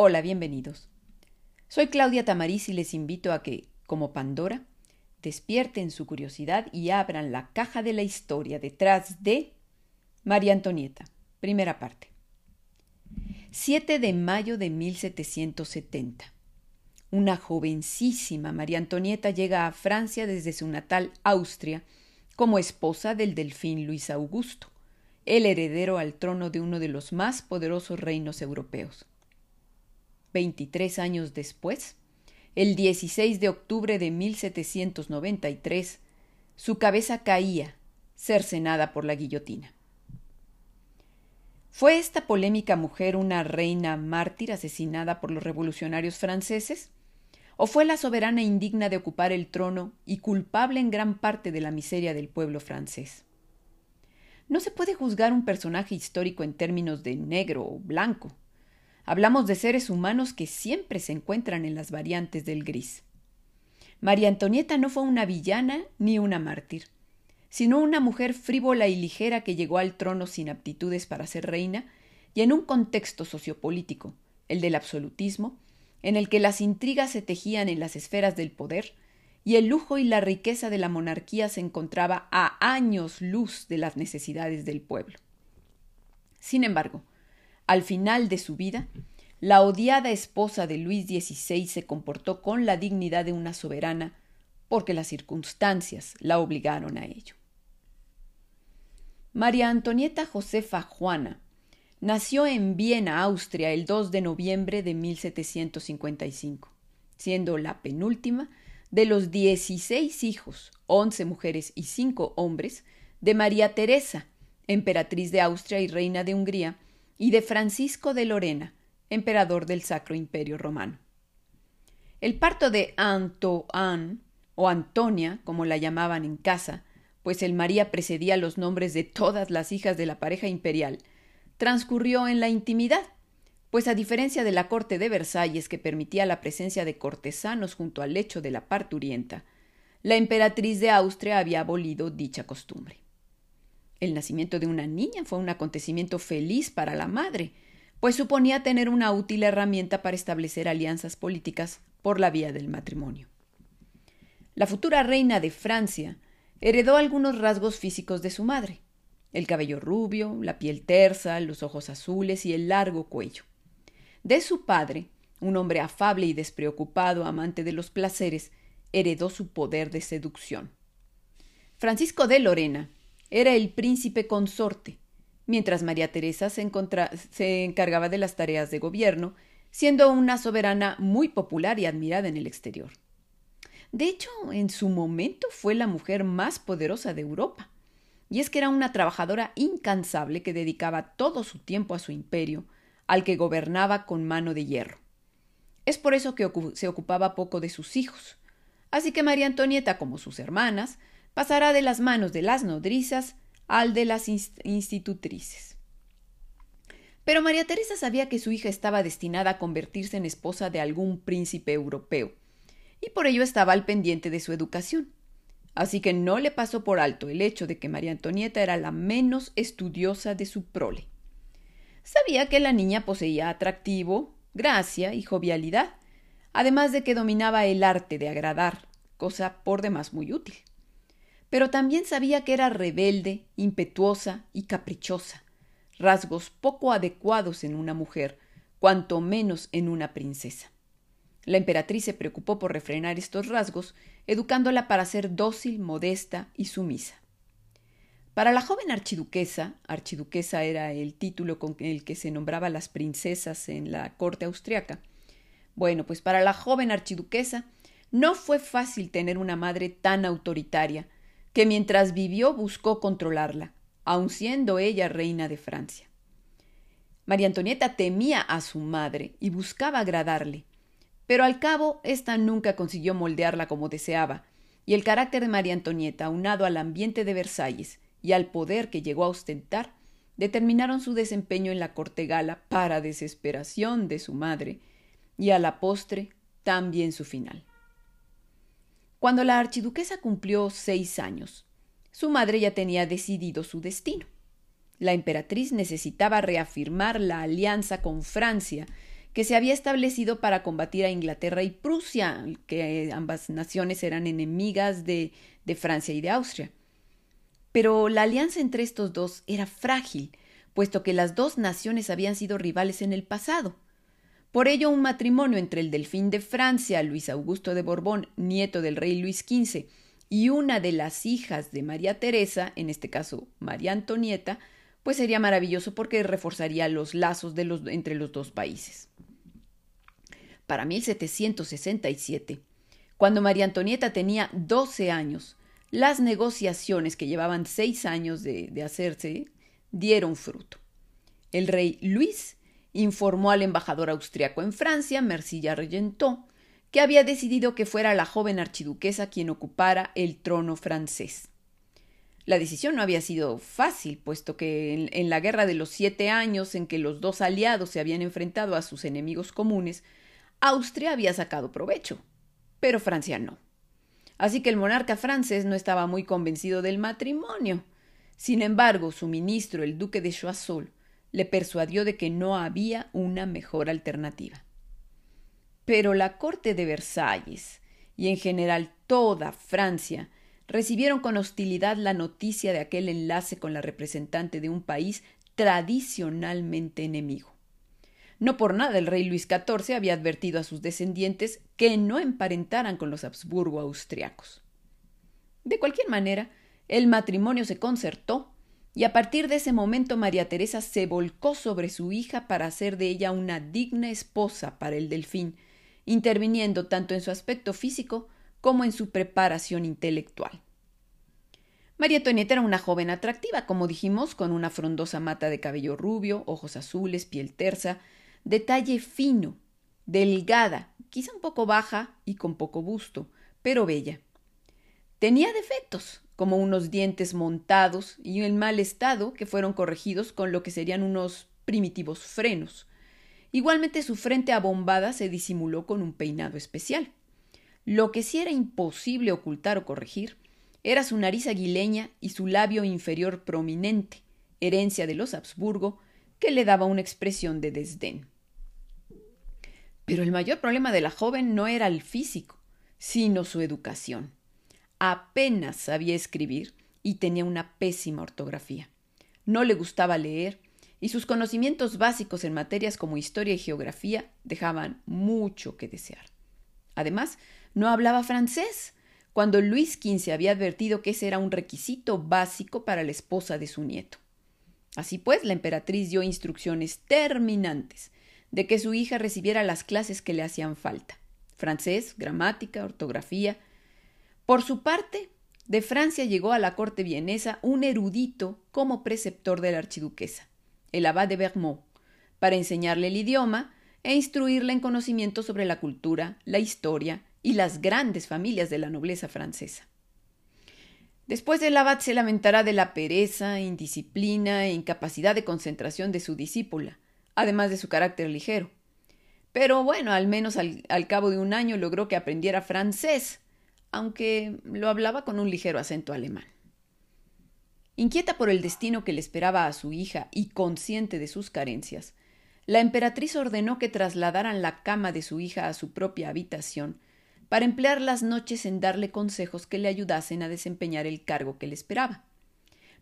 Hola, bienvenidos. Soy Claudia Tamariz y les invito a que, como Pandora, despierten su curiosidad y abran la caja de la historia detrás de María Antonieta, primera parte. 7 de mayo de 1770. Una jovencísima María Antonieta llega a Francia desde su natal Austria como esposa del delfín Luis Augusto, el heredero al trono de uno de los más poderosos reinos europeos. Veintitrés años después, el 16 de octubre de 1793, su cabeza caía, cercenada por la guillotina. ¿Fue esta polémica mujer una reina mártir asesinada por los revolucionarios franceses? ¿O fue la soberana indigna de ocupar el trono y culpable en gran parte de la miseria del pueblo francés? No se puede juzgar un personaje histórico en términos de negro o blanco. Hablamos de seres humanos que siempre se encuentran en las variantes del gris. María Antonieta no fue una villana ni una mártir, sino una mujer frívola y ligera que llegó al trono sin aptitudes para ser reina y en un contexto sociopolítico, el del absolutismo, en el que las intrigas se tejían en las esferas del poder y el lujo y la riqueza de la monarquía se encontraba a años luz de las necesidades del pueblo. Sin embargo, al final de su vida, la odiada esposa de Luis XVI se comportó con la dignidad de una soberana porque las circunstancias la obligaron a ello. María Antonieta Josefa Juana nació en Viena, Austria, el 2 de noviembre de 1755, siendo la penúltima de los 16 hijos, 11 mujeres y 5 hombres, de María Teresa, emperatriz de Austria y reina de Hungría, y de Francisco de Lorena, emperador del Sacro Imperio Romano. El parto de Antoine, o Antonia, como la llamaban en casa, pues el María precedía los nombres de todas las hijas de la pareja imperial, transcurrió en la intimidad, pues a diferencia de la corte de Versalles que permitía la presencia de cortesanos junto al lecho de la parturienta, la emperatriz de Austria había abolido dicha costumbre. El nacimiento de una niña fue un acontecimiento feliz para la madre, pues suponía tener una útil herramienta para establecer alianzas políticas por la vía del matrimonio. La futura reina de Francia heredó algunos rasgos físicos de su madre el cabello rubio, la piel tersa, los ojos azules y el largo cuello. De su padre, un hombre afable y despreocupado, amante de los placeres, heredó su poder de seducción. Francisco de Lorena era el príncipe consorte, mientras María Teresa se, encargaba de las tareas de gobierno, siendo una soberana muy popular y admirada en el exterior. De hecho, en su momento fue la mujer más poderosa de Europa, y es que era una trabajadora incansable que dedicaba todo su tiempo a su imperio, al que gobernaba con mano de hierro. Es por eso que se ocupaba poco de sus hijos. Así que María Antonieta, como sus hermanas, pasará de las manos de las nodrizas al de las institutrices. Pero María Teresa sabía que su hija estaba destinada a convertirse en esposa de algún príncipe europeo, y por ello estaba al pendiente de su educación. Así que no le pasó por alto el hecho de que María Antonieta era la menos estudiosa de su prole. Sabía que la niña poseía atractivo, gracia y jovialidad, además de que dominaba el arte de agradar, cosa por demás muy útil pero también sabía que era rebelde, impetuosa y caprichosa, rasgos poco adecuados en una mujer, cuanto menos en una princesa. La emperatriz se preocupó por refrenar estos rasgos, educándola para ser dócil, modesta y sumisa. Para la joven archiduquesa, archiduquesa era el título con el que se nombraba las princesas en la corte austriaca, bueno, pues para la joven archiduquesa no fue fácil tener una madre tan autoritaria, que mientras vivió buscó controlarla, aun siendo ella reina de Francia. María Antonieta temía a su madre y buscaba agradarle, pero al cabo ésta nunca consiguió moldearla como deseaba, y el carácter de María Antonieta, aunado al ambiente de Versalles y al poder que llegó a ostentar, determinaron su desempeño en la corte gala para desesperación de su madre, y a la postre también su final. Cuando la archiduquesa cumplió seis años, su madre ya tenía decidido su destino. La emperatriz necesitaba reafirmar la alianza con Francia, que se había establecido para combatir a Inglaterra y Prusia, que ambas naciones eran enemigas de, de Francia y de Austria. Pero la alianza entre estos dos era frágil, puesto que las dos naciones habían sido rivales en el pasado. Por ello, un matrimonio entre el delfín de Francia, Luis Augusto de Borbón, nieto del rey Luis XV, y una de las hijas de María Teresa, en este caso María Antonieta, pues sería maravilloso porque reforzaría los lazos de los, entre los dos países. Para 1767, cuando María Antonieta tenía 12 años, las negociaciones que llevaban seis años de, de hacerse dieron fruto. El rey Luis informó al embajador austriaco en Francia, Mercilla Regentó, que había decidido que fuera la joven archiduquesa quien ocupara el trono francés. La decisión no había sido fácil, puesto que en, en, la guerra de los siete años en que los dos aliados se habían enfrentado a sus enemigos comunes, Austria había sacado provecho, pero Francia no. Así que el monarca francés no estaba muy convencido del matrimonio. Sin embargo, su ministro, el duque de Choiseul, le persuadió de que no había una mejor alternativa. Pero la corte de Versalles y en general toda Francia recibieron con hostilidad la noticia de aquel enlace con la representante de un país tradicionalmente enemigo. No por nada el rey Luis XIV había advertido a sus descendientes que no emparentaran con los Habsburgo austriacos. De cualquier manera, el matrimonio se concertó y a partir de ese momento María Teresa se volcó sobre su hija para hacer de ella una digna esposa para el delfín, interviniendo tanto en su aspecto físico como en su preparación intelectual. María Antonieta era una joven atractiva, como dijimos, con una frondosa mata de cabello rubio, ojos azules, piel tersa, de fino, delgada, quizá un poco baja y con poco busto, pero bella. Tenía defectos, como unos dientes montados y en mal estado que fueron corregidos con lo que serían unos primitivos frenos. Igualmente su frente abombada se disimuló con un peinado especial. Lo que sí era imposible ocultar o corregir era su nariz aguileña y su labio inferior prominente, herencia de los Habsburgo, que le daba una expresión de desdén. Pero el mayor problema de la joven no era el físico, sino su educación. Apenas sabía escribir y tenía una pésima ortografía. No le gustaba leer y sus conocimientos básicos en materias como historia y geografía dejaban mucho que desear. Además, no hablaba francés, cuando Luis XV había advertido que ese era un requisito básico para la esposa de su nieto. Así pues, la emperatriz dio instrucciones terminantes de que su hija recibiera las clases que le hacían falta francés, gramática, ortografía. Por su parte, de Francia llegó a la corte vienesa un erudito como preceptor de la archiduquesa, el abad de Vermont, para enseñarle el idioma e instruirla en conocimiento sobre la cultura, la historia y las grandes familias de la nobleza francesa. Después el abad se lamentará de la pereza, indisciplina e incapacidad de concentración de su discípula, además de su carácter ligero. Pero bueno, al menos al, al, cabo de un año logró que aprendiera francés, aunque lo hablaba con un ligero acento alemán. Inquieta por el destino que le esperaba a su hija y consciente de sus carencias, la emperatriz ordenó que trasladaran la cama de su hija a su propia habitación para emplear las noches en darle consejos que le ayudasen a desempeñar el cargo que le esperaba.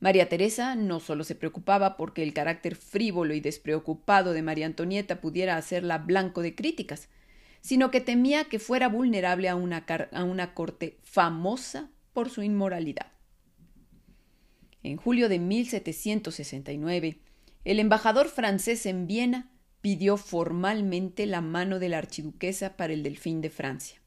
María Teresa no solo se preocupaba porque el carácter frívolo y despreocupado de María Antonieta pudiera hacerla blanco de críticas, sino que temía que fuera vulnerable a una, a una corte famosa por su inmoralidad. En julio de 1769, el embajador francés en Viena pidió formalmente la mano de la archiduquesa para el delfín de Francia.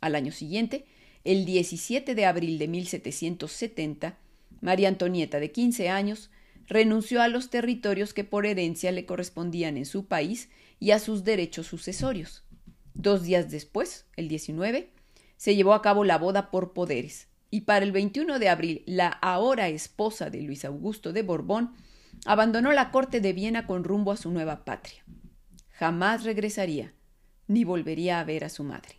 Al año siguiente, el 17 de abril de 1770, María Antonieta, de 15 años, renunció a los territorios que por herencia le correspondían en su país y a sus derechos sucesorios. Dos días después, el 19, se llevó a cabo la boda por poderes, y para el 21 de abril la ahora esposa de Luis Augusto de Borbón abandonó la corte de Viena con rumbo a su nueva patria. Jamás regresaría, ni volvería a ver a su madre.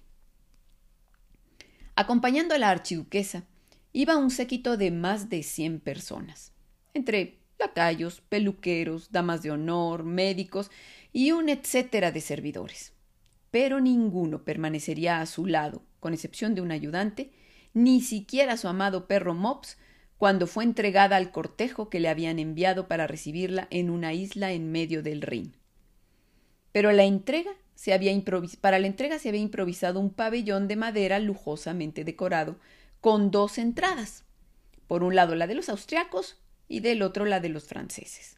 Acompañando a la archiduquesa iba un séquito de más de cien personas, entre lacayos, peluqueros, damas de honor, médicos y un etcétera de servidores. Pero ninguno permanecería a su lado, con excepción de un ayudante, ni siquiera su amado perro Mops, cuando fue entregada al cortejo que le habían enviado para recibirla en una isla en medio del Rin. Pero la entrega se había para la entrega se había improvisado un pabellón de madera lujosamente decorado, con dos entradas, por un lado la de los austriacos y del otro la de los franceses.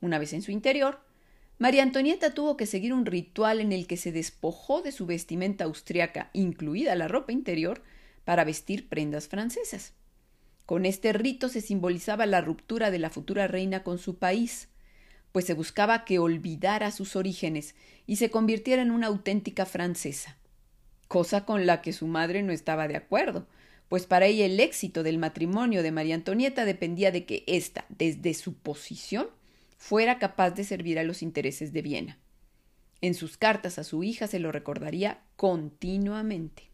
Una vez en su interior, María Antonieta tuvo que seguir un ritual en el que se despojó de su vestimenta austriaca, incluida la ropa interior, para vestir prendas francesas. Con este rito se simbolizaba la ruptura de la futura reina con su país, pues se buscaba que olvidara sus orígenes y se convirtiera en una auténtica francesa, cosa con la que su madre no estaba de acuerdo, pues para ella el éxito del matrimonio de María Antonieta dependía de que ésta, desde su posición, fuera capaz de servir a los intereses de Viena. En sus cartas a su hija se lo recordaría continuamente.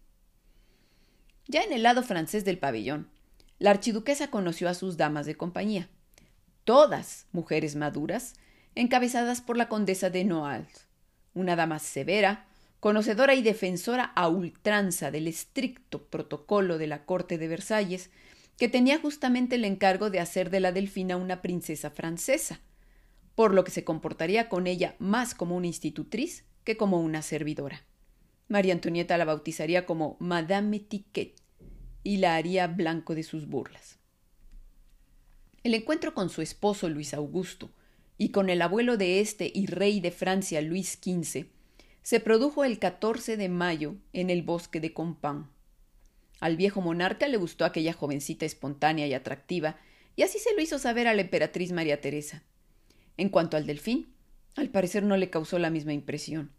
Ya en el lado francés del pabellón, la archiduquesa conoció a sus damas de compañía, todas mujeres maduras, encabezadas por la condesa de Noailles, una dama severa, conocedora y defensora a ultranza del estricto protocolo de la corte de Versalles, que tenía justamente el encargo de hacer de la delfina una princesa francesa, por lo que se comportaría con ella más como una institutriz que como una servidora. María Antonieta la bautizaría como Madame Etiquette y la haría blanco de sus burlas. El encuentro con su esposo Luis Augusto y con el abuelo de este y rey de Francia Luis XV se produjo el 14 de mayo en el bosque de Compan. Al viejo monarca le gustó aquella jovencita espontánea y atractiva, y así se lo hizo saber a la emperatriz María Teresa. En cuanto al delfín, al parecer no le causó la misma impresión,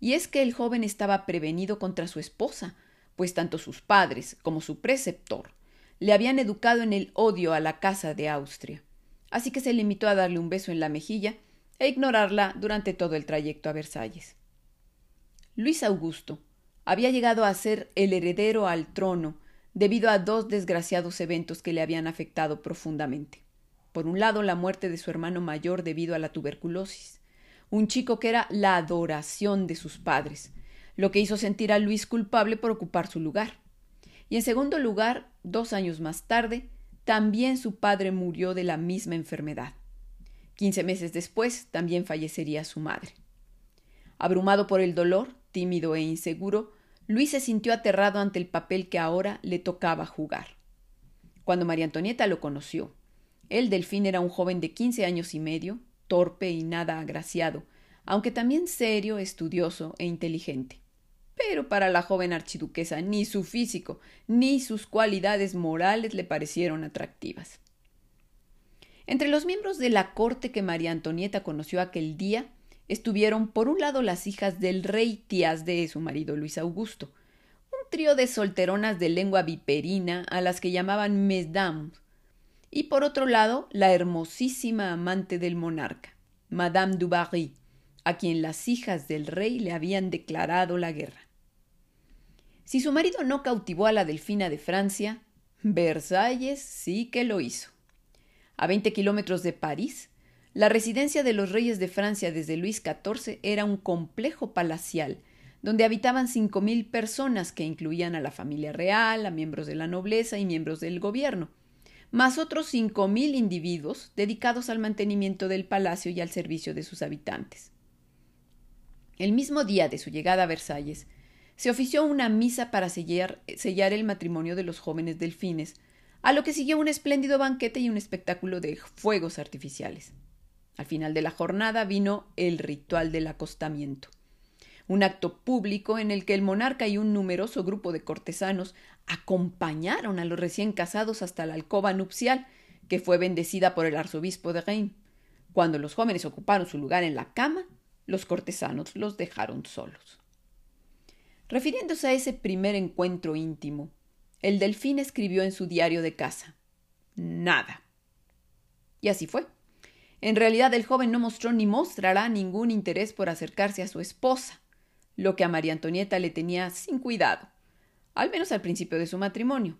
y es que el joven estaba prevenido contra su esposa, pues tanto sus padres como su preceptor le habían educado en el odio a la casa de Austria, así que se limitó a darle un beso en la mejilla e ignorarla durante todo el trayecto a Versalles. Luis Augusto había llegado a ser el heredero al trono debido a dos desgraciados eventos que le habían afectado profundamente. Por un lado, la muerte de su hermano mayor debido a la tuberculosis, un chico que era la adoración de sus padres, lo que hizo sentir a Luis culpable por ocupar su lugar. Y en segundo lugar, dos años más tarde, también su padre murió de la misma enfermedad. Quince meses después, también fallecería su madre. Abrumado por el dolor, tímido e inseguro, Luis se sintió aterrado ante el papel que ahora le tocaba jugar. Cuando María Antonieta lo conoció, el delfín era un joven de quince años y medio, torpe y nada agraciado, aunque también serio, estudioso e inteligente. Pero para la joven archiduquesa ni su físico ni sus cualidades morales le parecieron atractivas. Entre los miembros de la corte que María Antonieta conoció aquel día estuvieron por un lado las hijas del rey tías de su marido Luis Augusto, un trío de solteronas de lengua viperina a las que llamaban mesdames, y por otro lado la hermosísima amante del monarca, Madame du Barry, a quien las hijas del rey le habían declarado la guerra. Si su marido no cautivó a la delfina de Francia, Versalles sí que lo hizo. A veinte kilómetros de París, la residencia de los reyes de Francia desde Luis XIV era un complejo palacial donde habitaban cinco mil personas que incluían a la familia real, a miembros de la nobleza y miembros del gobierno, más otros cinco mil individuos dedicados al mantenimiento del palacio y al servicio de sus habitantes. El mismo día de su llegada a Versalles, se ofició una misa para sellar, sellar el matrimonio de los jóvenes delfines, a lo que siguió un espléndido banquete y un espectáculo de fuegos artificiales. Al final de la jornada vino el ritual del acostamiento, un acto público en el que el monarca y un numeroso grupo de cortesanos acompañaron a los recién casados hasta la alcoba nupcial, que fue bendecida por el arzobispo de Reims. Cuando los jóvenes ocuparon su lugar en la cama, los cortesanos los dejaron solos. Refiriéndose a ese primer encuentro íntimo, el delfín escribió en su diario de casa Nada. Y así fue. En realidad el joven no mostró ni mostrará ningún interés por acercarse a su esposa, lo que a María Antonieta le tenía sin cuidado, al menos al principio de su matrimonio.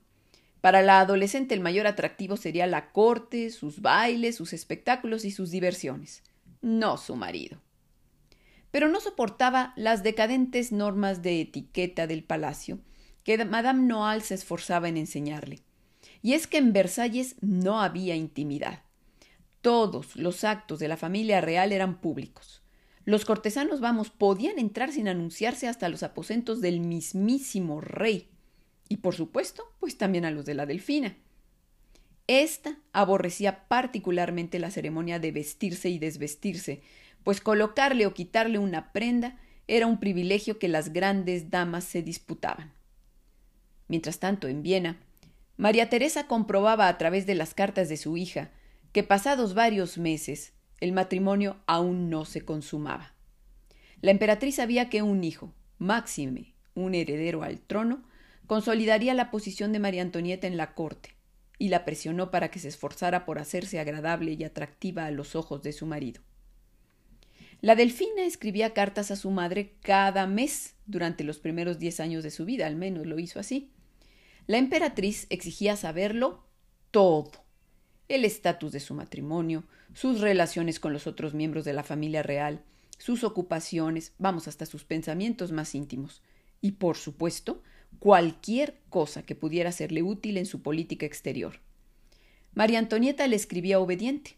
Para la adolescente el mayor atractivo sería la corte, sus bailes, sus espectáculos y sus diversiones, no su marido. Pero no soportaba las decadentes normas de etiqueta del palacio que Madame Noal se esforzaba en enseñarle. Y es que en Versalles no había intimidad. Todos los actos de la familia real eran públicos. Los cortesanos, vamos, podían entrar sin anunciarse hasta los aposentos del mismísimo rey. Y por supuesto, pues también a los de la delfina. Esta aborrecía particularmente la ceremonia de vestirse y desvestirse, pues colocarle o quitarle una prenda era un privilegio que las grandes damas se disputaban. Mientras tanto, en Viena, María Teresa comprobaba a través de las cartas de su hija que pasados varios meses el matrimonio aún no se consumaba. La emperatriz sabía que un hijo, máxime, un heredero al trono, consolidaría la posición de María Antonieta en la corte, y la presionó para que se esforzara por hacerse agradable y atractiva a los ojos de su marido. La delfina escribía cartas a su madre cada mes durante los primeros diez años de su vida, al menos lo hizo así. La emperatriz exigía saberlo todo. El estatus de su matrimonio, sus relaciones con los otros miembros de la familia real, sus ocupaciones, vamos hasta sus pensamientos más íntimos. Y, por supuesto, cualquier cosa que pudiera serle útil en su política exterior. María Antonieta le escribía obediente,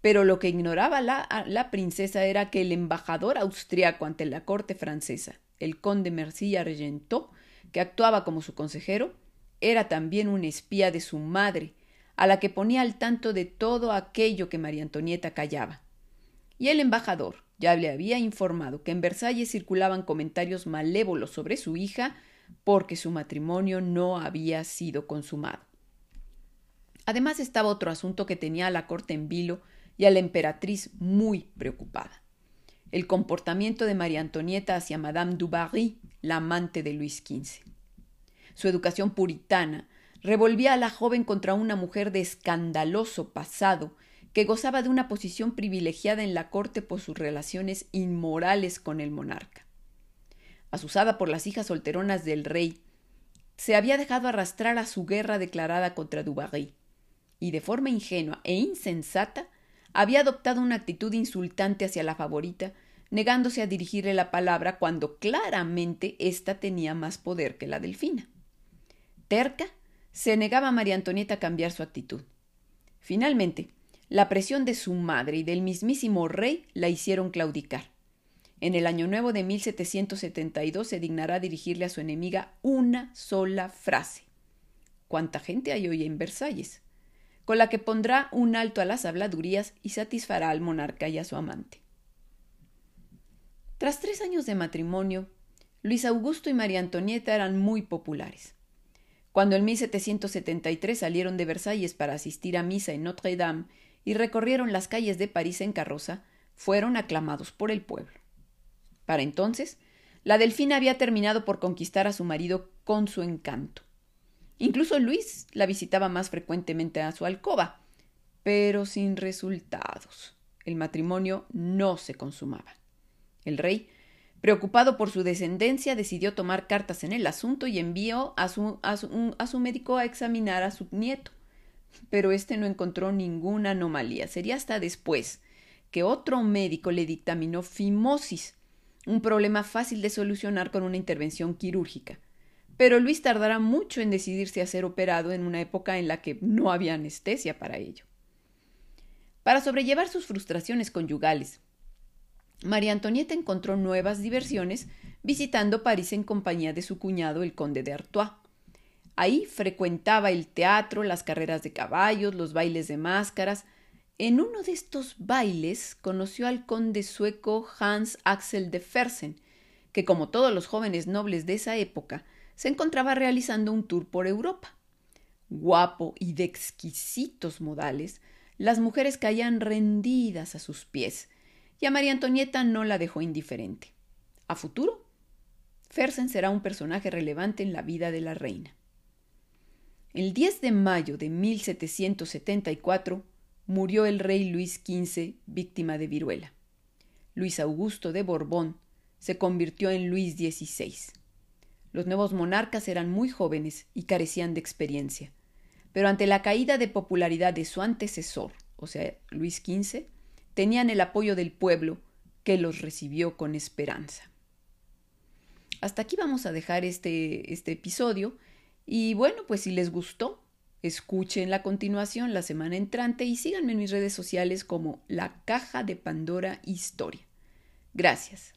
pero lo que ignoraba la, princesa era que el embajador austriaco ante la corte francesa, el conde Mercy Argentot, que actuaba como su consejero, era también un espía de su madre, a la que ponía al tanto de todo aquello que María Antonieta callaba. Y el embajador ya le había informado que en Versalles circulaban comentarios malévolos sobre su hija porque su matrimonio no había sido consumado. Además estaba otro asunto que tenía a la corte en vilo y a la emperatriz muy preocupada. El comportamiento de María Antonieta hacia Madame du Barry, la amante de Luis XV. Su educación puritana revolvía a la joven contra una mujer de escandaloso pasado que gozaba de una posición privilegiada en la corte por sus relaciones inmorales con el monarca. Asusada por las hijas solteronas del rey, se había dejado arrastrar a su guerra declarada contra Dubarry, y de forma ingenua e insensata había adoptado una actitud insultante hacia la favorita, negándose a dirigirle la palabra cuando claramente ésta tenía más poder que la delfina. Terca, se negaba a María Antonieta a cambiar su actitud. Finalmente, la presión de su madre y del mismísimo rey la hicieron claudicar. En el año nuevo de 1772 se dignará dirigirle a su enemiga una sola frase. ¿Cuánta gente hay hoy en Versalles? con la que pondrá un alto a las habladurías y satisfará al monarca y a su amante. Tras tres años de matrimonio, Luis Augusto y María Antonieta eran muy populares. Cuando en 1773 salieron de Versalles para asistir a misa en Notre Dame y recorrieron las calles de París en carroza, fueron aclamados por el pueblo. Para entonces, la delfina había terminado por conquistar a su marido con su encanto. Incluso Luis la visitaba más frecuentemente a su alcoba, pero sin resultados. El matrimonio no se consumaba. El rey Preocupado por su descendencia, decidió tomar cartas en el asunto y envió a su, médico a examinar a su nieto. Pero éste no encontró ninguna anomalía. Sería hasta después que otro médico le dictaminó fimosis, un problema fácil de solucionar con una intervención quirúrgica. Pero Luis tardará mucho en decidirse a ser operado en una época en la que no había anestesia para ello. Para sobrellevar sus frustraciones conyugales, María Antonieta encontró nuevas diversiones visitando París en compañía de su cuñado el conde de Artois. Ahí frecuentaba el teatro, las carreras de caballos, los bailes de máscaras. En uno de estos bailes conoció al conde sueco Hans Axel de Fersen, que como todos los jóvenes nobles de esa época, se encontraba realizando un tour por Europa. Guapo y de exquisitos modales, las mujeres caían rendidas a sus pies, y a María Antonieta no la dejó indiferente. A futuro, Fersen será un personaje relevante en la vida de la reina. El 10 de mayo de 1774 murió el rey Luis XV víctima de viruela. Luis Augusto de Borbón se convirtió en Luis XVI. Los nuevos monarcas eran muy jóvenes y carecían de experiencia. pero ante la caída de popularidad de su antecesor, o sea, Luis XV, tenían el apoyo del pueblo que los recibió con esperanza. Hasta aquí vamos a dejar este, este episodio y bueno, pues si les gustó, escuchen la continuación la semana entrante y síganme en mis redes sociales como La Caja de Pandora Historia. Gracias.